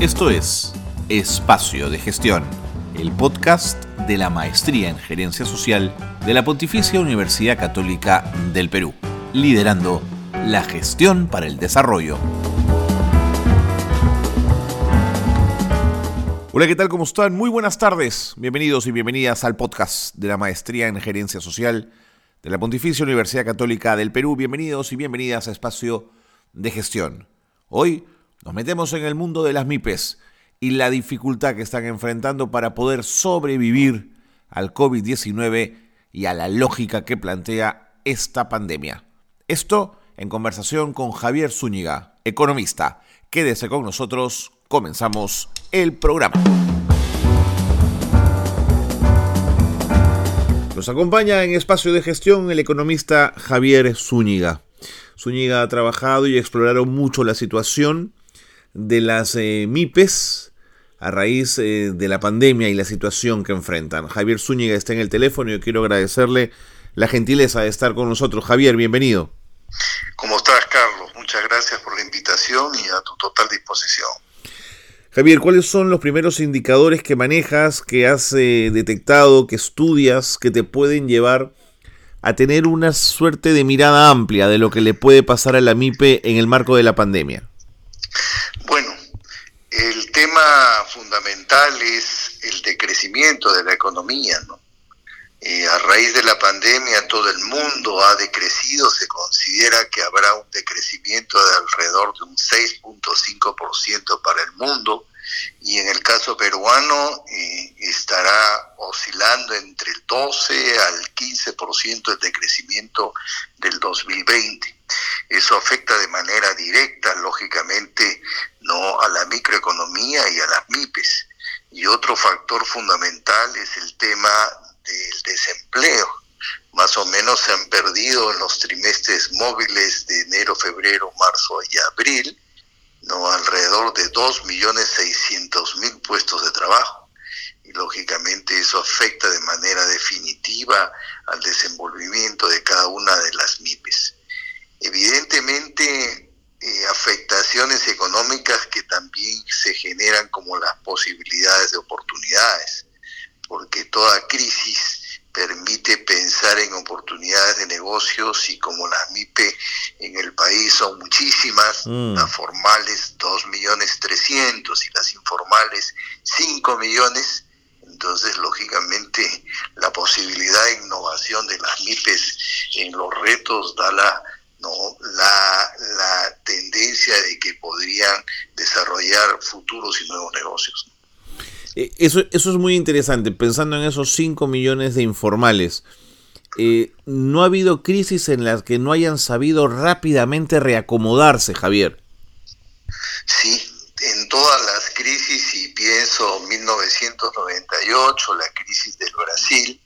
Esto es Espacio de Gestión, el podcast de la Maestría en Gerencia Social de la Pontificia Universidad Católica del Perú, liderando la gestión para el desarrollo. Hola, ¿qué tal? ¿Cómo están? Muy buenas tardes. Bienvenidos y bienvenidas al podcast de la Maestría en Gerencia Social de la Pontificia Universidad Católica del Perú. Bienvenidos y bienvenidas a Espacio de Gestión. Hoy nos metemos en el mundo de las MIPES y la dificultad que están enfrentando para poder sobrevivir al COVID-19 y a la lógica que plantea esta pandemia. Esto en conversación con Javier Zúñiga, economista. Quédese con nosotros, comenzamos el programa. Nos acompaña en espacio de gestión el economista Javier Zúñiga. Zúñiga ha trabajado y explorado mucho la situación de las eh, MIPES a raíz eh, de la pandemia y la situación que enfrentan. Javier Zúñiga está en el teléfono y yo quiero agradecerle la gentileza de estar con nosotros. Javier, bienvenido. ¿Cómo estás, Carlos? Muchas gracias por la invitación y a tu total disposición. Javier, ¿cuáles son los primeros indicadores que manejas, que has eh, detectado, que estudias, que te pueden llevar a tener una suerte de mirada amplia de lo que le puede pasar a la MIPE en el marco de la pandemia? Fundamental es el decrecimiento de la economía, ¿no? Eh, a raíz de la pandemia todo el mundo ha decrecido, se considera que habrá un decrecimiento de alrededor de un 6.5% para el mundo y en el caso peruano eh, estará oscilando entre el 12 al 15% el decrecimiento del 2020. Eso afecta de manera directa, lógicamente, no a la microeconomía y a las MIPES. Y otro factor fundamental es el tema del desempleo. Más o menos se han perdido en los trimestres móviles de enero, febrero, marzo y abril, no alrededor de 2.600.000 puestos de trabajo. Y lógicamente eso afecta de manera definitiva al desenvolvimiento de cada una de las MIPES. Evidentemente, eh, afectaciones económicas que también se generan como las posibilidades de oportunidades porque toda crisis permite pensar en oportunidades de negocios y como las MIPE en el país son muchísimas, mm. las formales 2 millones 300 y las informales 5 millones, entonces lógicamente la posibilidad de innovación de las MIPES en los retos da la no la, la tendencia de que podrían desarrollar futuros y nuevos negocios. Eh, eso, eso es muy interesante, pensando en esos 5 millones de informales. Eh, no ha habido crisis en las que no hayan sabido rápidamente reacomodarse, Javier. Sí, en todas las crisis, y pienso 1998, la crisis del Brasil,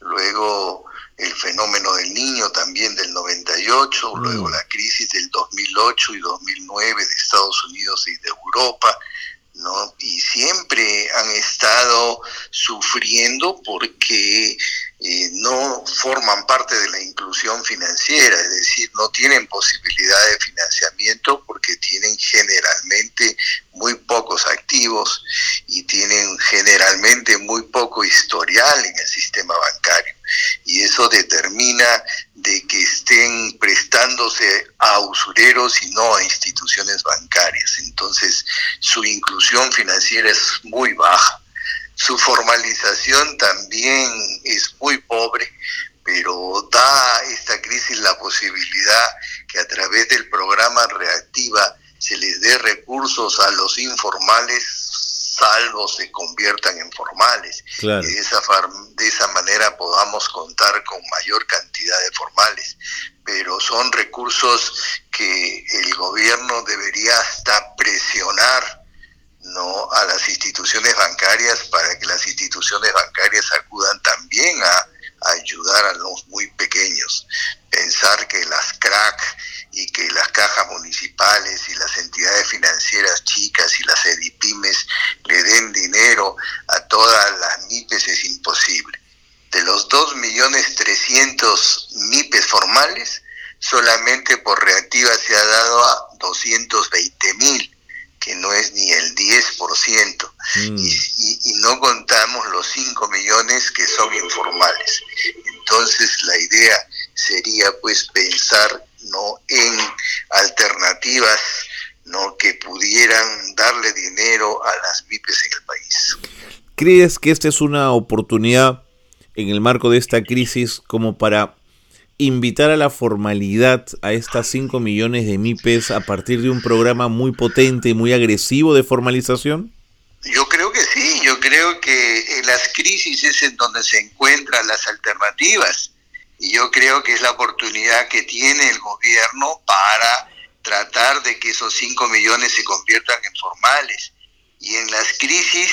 luego el fenómeno del niño también del 98, mm. luego la crisis del 2008 y 2009 de Estados Unidos y de Europa, ¿no? Y siempre han estado sufriendo porque eh, no forman parte de la inclusión financiera, es decir, no tienen posibilidad de financiamiento porque tienen generalmente muy pocos activos y tienen generalmente muy poco historial en el sistema bancario. Eso determina de que estén prestándose a usureros y no a instituciones bancarias. Entonces, su inclusión financiera es muy baja. Su formalización también es muy pobre, pero da esta crisis la posibilidad que a través del programa Reactiva se les dé recursos a los informales, salvo se conviertan en formales. Y de esa, de esa manera podamos contar con mayor cantidad de formales. Pero son recursos que el gobierno debería hasta presionar no a las instituciones bancarias para que las instituciones bancarias acudan también a, ayudar a los muy pequeños. Pensar que las CRAC y que las cajas municipales y las entidades financieras chicas y las EDIPIMES le den dinero a todas las MIPES es imposible. De los 2.300.000 MIPES formales, solamente por reactiva se ha dado a 220.000 que no es ni el 10%, mm. y, y, no contamos los 5 millones que son informales. Entonces la idea sería pues pensar no en alternativas no que pudieran darle dinero a las MIPES en el país. ¿Crees que esta es una oportunidad en el marco de esta crisis como para invitar a la formalidad a estas 5 millones de MIPES a partir de un programa muy potente y muy agresivo de formalización? Yo creo que sí, yo creo que en las crisis es en donde se encuentran las alternativas y yo creo que es la oportunidad que tiene el gobierno para tratar de que esos 5 millones se conviertan en formales. Y en las crisis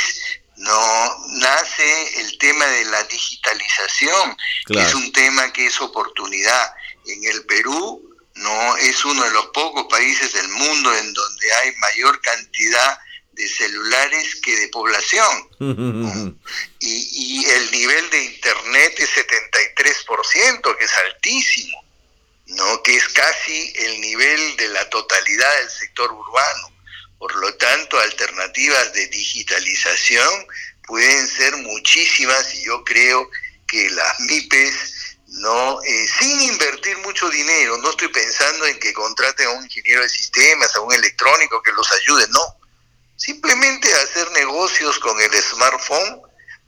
no nace el tema de la digitalización, que es un tema que es oportunidad. En el Perú no es uno de los pocos países del mundo en donde hay mayor cantidad de celulares que de población. y, y, el nivel de internet es 73%, que es altísimo, ¿no? que es casi el nivel de la totalidad del sector urbano. Por lo tanto, alternativas de digitalización pueden ser muchísimas y yo creo que las MIPES no eh, sin invertir mucho dinero, no estoy pensando en que contraten a un ingeniero de sistemas, a un electrónico que los ayude, no. Simplemente hacer negocios con el smartphone,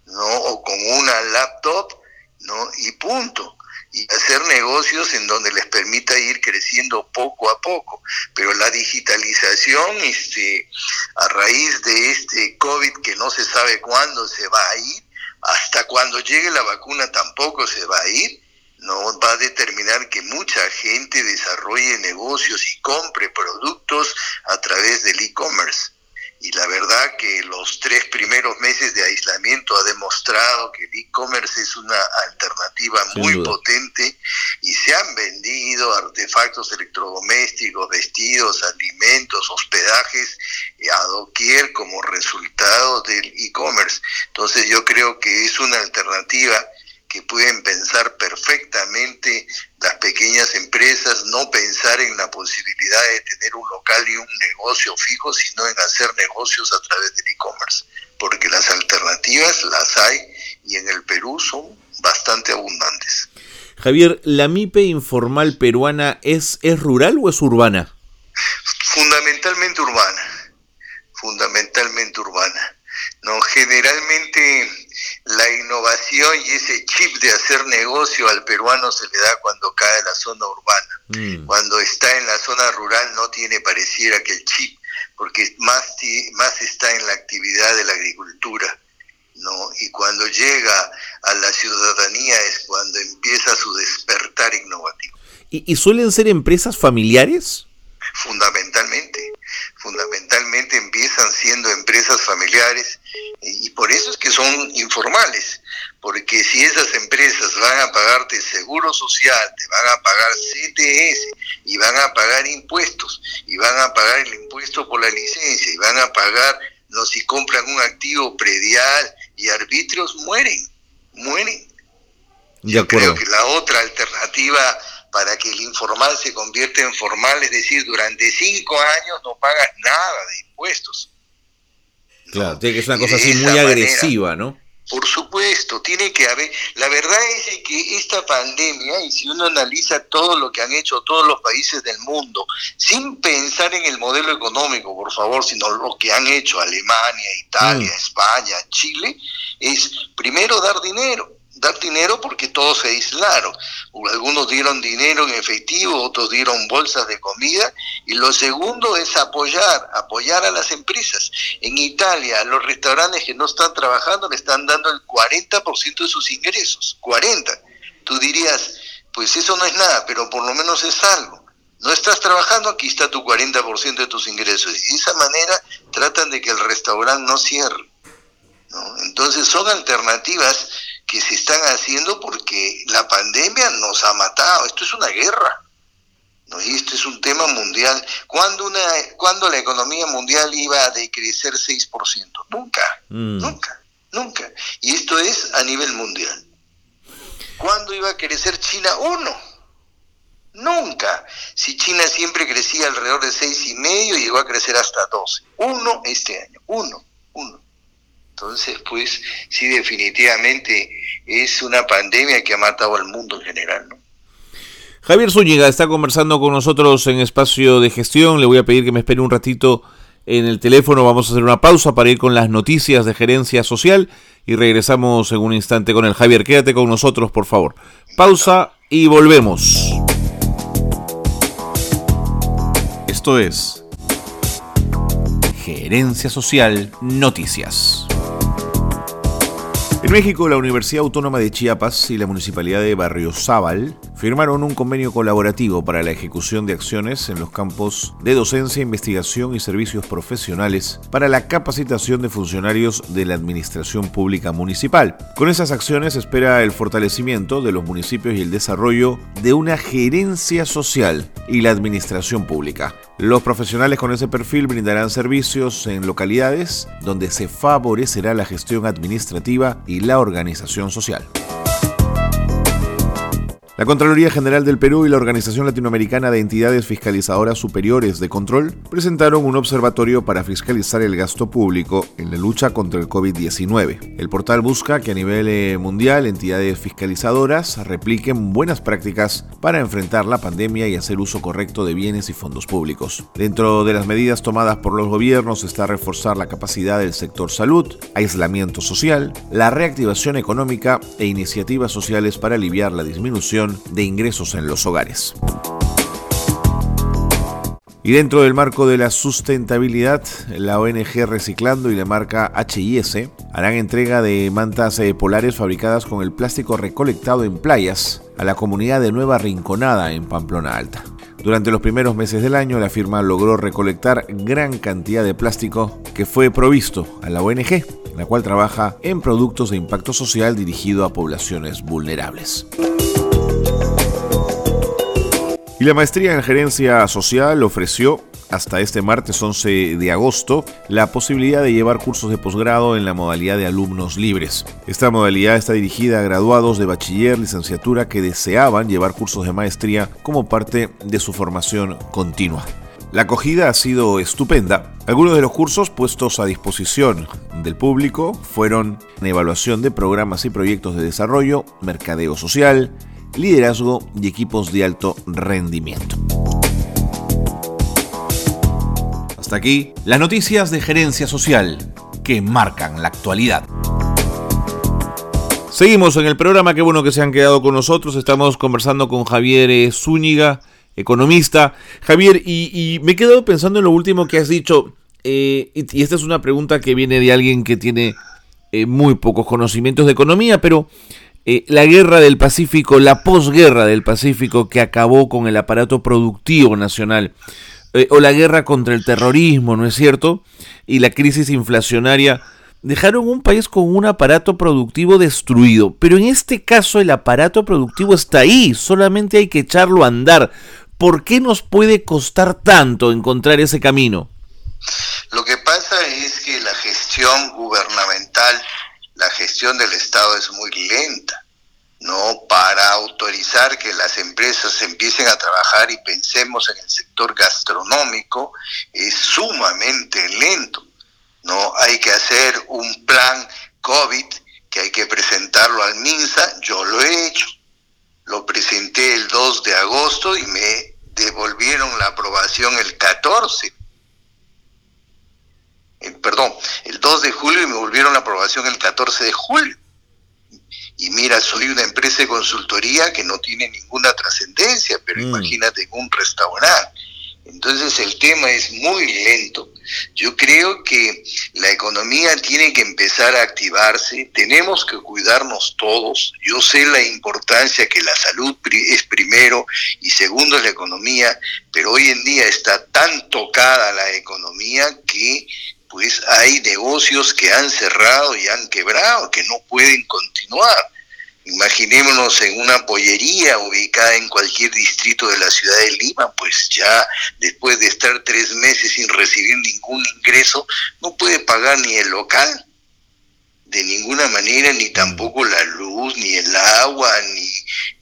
¿no? o con una laptop, ¿no? y punto y hacer negocios en donde les permita ir creciendo poco a poco. Pero la digitalización, este, a raíz de este COVID que no se sabe cuándo se va a ir, hasta cuando llegue la vacuna tampoco se va a ir, no va a determinar que mucha gente desarrolle negocios y compre productos a través del e-commerce y la verdad que los tres primeros meses de aislamiento ha demostrado que el e-commerce es una alternativa muy potente y se han vendido artefactos electrodomésticos, vestidos, alimentos, hospedajes eh, a doquier como resultado del e-commerce. Entonces yo creo que es una alternativa que pueden pensar perfectamente las pequeñas empresas, no pensar en la posibilidad de tener un local y un negocio fijo, sino en hacer negocios a través del e-commerce, porque las alternativas las hay y en el Perú son bastante abundantes. Javier, ¿la MIPE informal peruana es, es rural o es urbana? Fundamentalmente urbana, fundamentalmente urbana. No, generalmente la innovación y ese chip de hacer negocio al peruano se le da cuando cae en la zona urbana. Mm. Cuando está en la zona rural no tiene pareciera que el chip, porque más, más está en la actividad de la agricultura. ¿no? Y cuando llega a la ciudadanía es cuando empieza su despertar innovativo. ¿Y, y suelen ser empresas familiares? Fundamentalmente fundamentalmente empiezan siendo empresas familiares y por eso es que son informales, porque si esas empresas van a pagarte seguro social, te van a pagar CTS y van a pagar impuestos y van a pagar el impuesto por la licencia y van a pagar, no si compran un activo predial y arbitrios, mueren, mueren. Yo creo que la otra alternativa para que el informal se convierta en formal, es decir, durante cinco años no pagas nada de impuestos. Claro, tiene que ser una cosa así muy agresiva, ¿no? Por supuesto, tiene que haber. La verdad es que esta pandemia, y si uno analiza todo lo que han hecho todos los países del mundo, sin pensar en el modelo económico, por favor, sino lo que han hecho Alemania, Italia, mm. España, Chile, es primero dar dinero dar dinero porque todos se aislaron. Algunos dieron dinero en efectivo, otros dieron bolsas de comida. Y lo segundo es apoyar, apoyar a las empresas. En Italia, los restaurantes que no están trabajando le están dando el 40% de sus ingresos. 40. Tú dirías, pues eso no es nada, pero por lo menos es algo. No estás trabajando, aquí está tu 40% de tus ingresos. Y de esa manera tratan de que el restaurante no cierre. Entonces son alternativas que se están haciendo porque la pandemia nos ha matado. Esto es una guerra. ¿no? Y esto es un tema mundial. ¿Cuándo, una, ¿Cuándo la economía mundial iba a decrecer 6%? Nunca, mm. nunca, nunca. Y esto es a nivel mundial. ¿Cuándo iba a crecer China? Uno. Nunca. Si Si China siempre crecía alrededor de seis y medio, llegó a crecer hasta 12. Uno este año, uno, uno. Entonces, pues, sí, definitivamente es una pandemia que ha matado al mundo en general, ¿no? Javier Zúñiga está conversando con nosotros en espacio de gestión. Le voy a pedir que me espere un ratito en el teléfono. Vamos a hacer una pausa para ir con las noticias de gerencia social y regresamos en un instante con el Javier. Quédate con nosotros, por favor. Pausa y volvemos. Esto es Gerencia Social Noticias. En México, la Universidad Autónoma de Chiapas y la Municipalidad de Barriozábal firmaron un convenio colaborativo para la ejecución de acciones en los campos de docencia, investigación y servicios profesionales para la capacitación de funcionarios de la Administración Pública Municipal. Con esas acciones espera el fortalecimiento de los municipios y el desarrollo de una gerencia social y la administración pública. Los profesionales con ese perfil brindarán servicios en localidades donde se favorecerá la gestión administrativa y la organización social. La Contraloría General del Perú y la Organización Latinoamericana de Entidades Fiscalizadoras Superiores de Control presentaron un observatorio para fiscalizar el gasto público en la lucha contra el COVID-19. El portal busca que a nivel eh, mundial entidades fiscalizadoras repliquen buenas prácticas para enfrentar la pandemia y hacer uso correcto de bienes y fondos públicos. Dentro de las medidas tomadas por los gobiernos está reforzar la capacidad del sector salud, aislamiento social, la reactivación económica e iniciativas sociales para aliviar la disminución de ingresos en los hogares. Y dentro del marco de la sustentabilidad, la ONG Reciclando y la marca HIS harán entrega de mantas eh, polares fabricadas con el plástico recolectado en playas a la comunidad de Nueva Rinconada en Pamplona Alta. Durante los primeros meses del año, la firma logró recolectar gran cantidad de plástico que fue provisto a la ONG, la cual trabaja en productos de impacto social dirigido a poblaciones vulnerables. Y la maestría en gerencia social ofreció hasta este martes 11 de agosto la posibilidad de llevar cursos de posgrado en la modalidad de alumnos libres. Esta modalidad está dirigida a graduados de bachiller, licenciatura que deseaban llevar cursos de maestría como parte de su formación continua. La acogida ha sido estupenda. Algunos de los cursos puestos a disposición del público fueron evaluación de programas y proyectos de desarrollo, mercadeo social, liderazgo y equipos de alto rendimiento. Hasta aquí las noticias de gerencia social que marcan la actualidad. Seguimos en el programa, qué bueno que se han quedado con nosotros. Estamos conversando con Javier eh, Zúñiga, economista. Javier, y, me he quedado pensando en lo último que has dicho, eh, y, esta es una pregunta que viene de alguien que tiene eh, muy pocos conocimientos de economía, pero eh, la guerra del Pacífico, la posguerra del Pacífico que acabó con el aparato productivo nacional, eh, o la guerra contra el terrorismo, ¿no es cierto? Y la crisis inflacionaria dejaron un país con un aparato productivo destruido. Pero en este caso el aparato productivo está ahí, solamente hay que echarlo a andar. ¿Por qué nos puede costar tanto encontrar ese camino? Lo que pasa es que la gestión gubernamental la gestión del Estado es muy lenta, ¿no? Para autorizar que las empresas empiecen a trabajar y pensemos en el sector gastronómico, es sumamente lento, ¿no? Hay que hacer un plan COVID que hay que presentarlo al MINSA, yo lo he hecho, lo presenté el 2 de agosto y me devolvieron la aprobación el 14 eh, perdón, el 2 de julio y me volvieron la aprobación el 14 de julio. Y mira, soy una empresa de consultoría que no tiene ninguna trascendencia, pero mm. imagínate en un restaurante. Entonces el tema es muy lento. Yo creo que la economía tiene que empezar a activarse, tenemos que cuidarnos todos. Yo sé la importancia que la salud es primero y segundo la economía, pero hoy en día está tan tocada la economía que pues hay negocios que han cerrado y han quebrado, que no pueden continuar. Imaginémonos en una pollería ubicada en cualquier distrito de la ciudad de Lima, pues ya después de estar tres meses sin recibir ningún ingreso, no puede pagar ni el local. de ninguna manera, ni tampoco la luz, ni el agua, ni,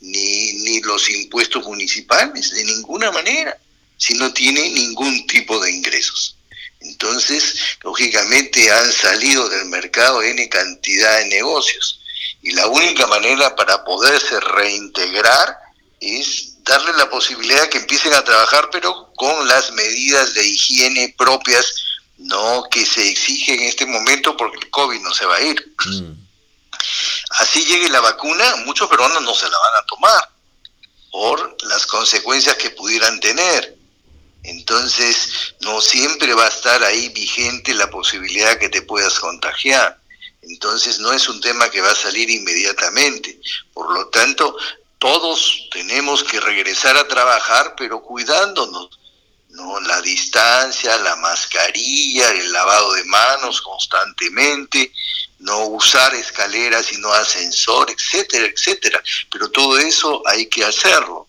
ni, ni los impuestos municipales, de ninguna manera, si no tiene ningún tipo de ingresos. Entonces, lógicamente han salido del mercado N cantidad de negocios y la única manera para poderse reintegrar es darle la posibilidad de que empiecen a trabajar, pero con las medidas de higiene propias, no que se exigen en este momento porque el COVID no se va a ir. Mm. Así llegue la vacuna, muchos peruanos no se la van a tomar por las consecuencias que pudieran tener. Entonces, no siempre va a estar ahí vigente la posibilidad que te puedas contagiar. Entonces, no es un tema que va a salir inmediatamente. Por lo tanto, todos tenemos que regresar a trabajar, pero cuidándonos. ¿no? La distancia, la mascarilla, el lavado de manos constantemente, no usar escaleras y no ascensor, etcétera, etcétera. Pero todo eso hay que hacerlo.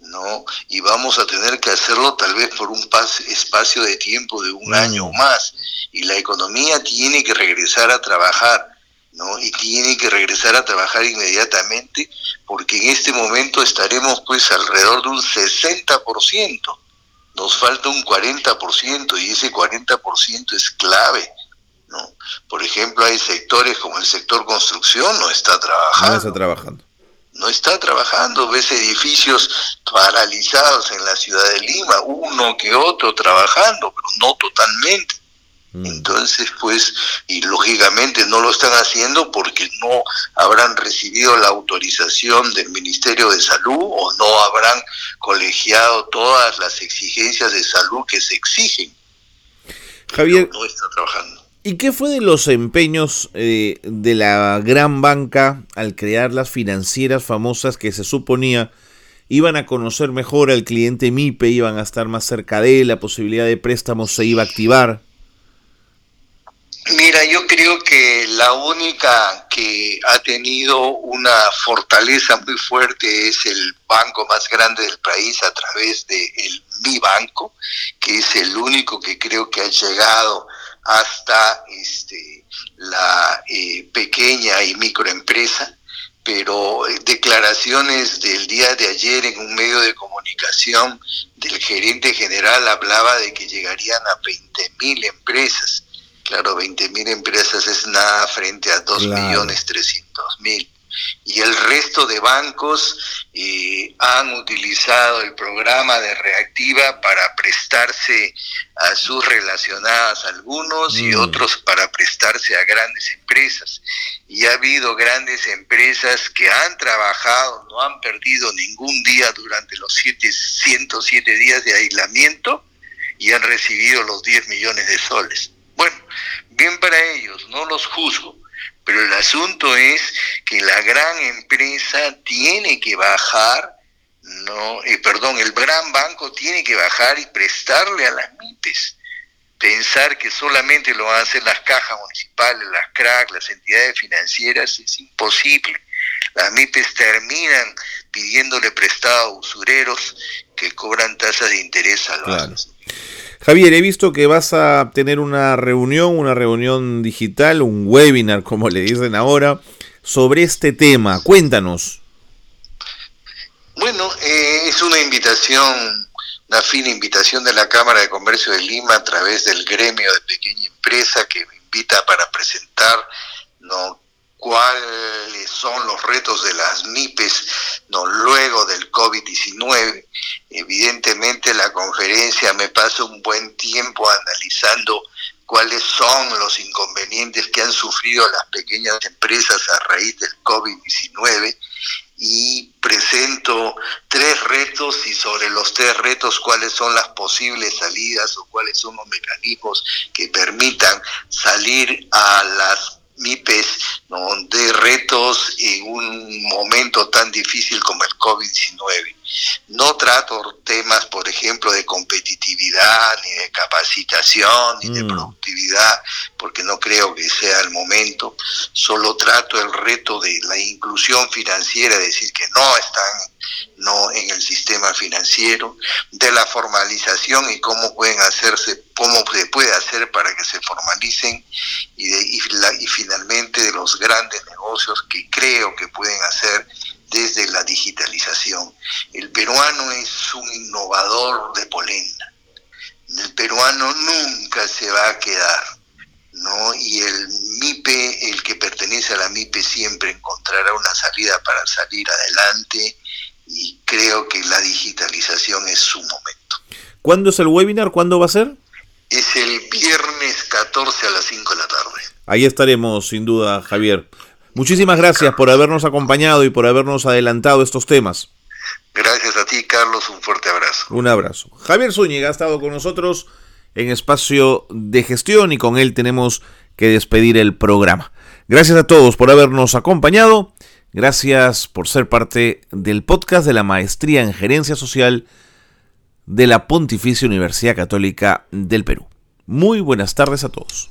¿No? Y vamos a tener que hacerlo tal vez por un espacio de tiempo de un año o más. Y la economía tiene que regresar a trabajar, ¿no? Y tiene que regresar a trabajar inmediatamente porque en este momento estaremos pues alrededor de un 60%. Nos falta un 40% y ese 40% es clave. ¿no? Por ejemplo, hay sectores como el sector construcción, no está trabajando. No está trabajando no está trabajando, ves edificios paralizados en la ciudad de Lima, uno que otro trabajando, pero no totalmente. Mm. Entonces, pues, y lógicamente no lo están haciendo porque no habrán recibido la autorización del Ministerio de Salud o no habrán colegiado todas las exigencias de salud que se exigen. Javier, no está trabajando. ¿Y qué fue de los empeños eh, de la gran banca al crear las financieras famosas que se suponía iban a conocer mejor al cliente MIPE, iban a estar más cerca de él, la posibilidad de préstamos se iba a activar? Mira, yo creo que la única que ha tenido una fortaleza muy fuerte es el banco más grande del país a través de el Mi Banco, que es el único que creo que ha llegado hasta este, la eh, pequeña y microempresa, pero eh, declaraciones del día de ayer en un medio de comunicación del gerente general hablaba de que llegarían a 20 mil empresas. Claro, 20 mil empresas es nada frente a 2 millones 300 mil y el resto de bancos eh, han utilizado el programa de reactiva para prestarse a sus relacionadas algunos y mm. otros para prestarse a grandes empresas. Y ha habido grandes empresas que han trabajado, no han perdido ningún día durante los 107 días de aislamiento y han recibido los 10 millones de soles. Bueno, bien para ellos, no los juzgo pero el asunto es que la gran empresa tiene que bajar, no, eh, perdón, el gran banco tiene que bajar y prestarle a las MIPES. Pensar que solamente lo van a hacer las cajas municipales, las CRAC, las entidades financieras, es imposible. Las MIPES terminan pidiéndole prestado a usureros que cobran tasas de interés salvajes. Javier, he visto que vas a tener una reunión, una reunión digital, un webinar, como le dicen ahora, sobre este tema. Cuéntanos. Bueno, eh, es una invitación, una fina invitación de la Cámara de Comercio de Lima a través del gremio de pequeña empresa que me invita para presentar ¿no? Cuáles son los retos de las MIPES luego del COVID-19. Evidentemente la conferencia me pasa un buen tiempo analizando cuáles son los inconvenientes que han sufrido las pequeñas empresas a raíz del COVID-19 y presento tres retos y sobre los tres retos cuáles son las posibles salidas o cuáles son los mecanismos que permitan salir a las MIPES ¿no? de retos en un momento tan difícil como el COVID-19. No trato temas, por ejemplo, de competitividad, ni de capacitación, ni de mm. productividad, porque no creo que sea el momento. Solo trato el reto de la inclusión financiera, decir que no están no en el sistema financiero, de la formalización y cómo pueden hacerse, cómo se puede hacer para que se formalicen y, de, y finalmente de los grandes negocios que creo que pueden hacer desde la digitalización. El peruano es un innovador de polenta. El peruano nunca se va a quedar, ¿no? Y el MIPE, el que pertenece a la MIPE, siempre encontrará una salida para salir adelante y creo que la digitalización es su momento. ¿Cuándo es el webinar? ¿Cuándo va a ser? Es el viernes 14 a las 5 de la tarde. Ahí estaremos, sin duda, Javier. Muchísimas gracias por habernos acompañado y por habernos adelantado estos temas. Gracias a ti, Carlos. Un fuerte abrazo. Un abrazo. Javier Zúñiga ha estado con nosotros en espacio de gestión y con él tenemos que despedir el programa. Gracias a todos por habernos acompañado. Gracias por ser parte del podcast de la Maestría en Gerencia Social de la Pontificia Universidad Católica del Perú. Muy buenas tardes a todos.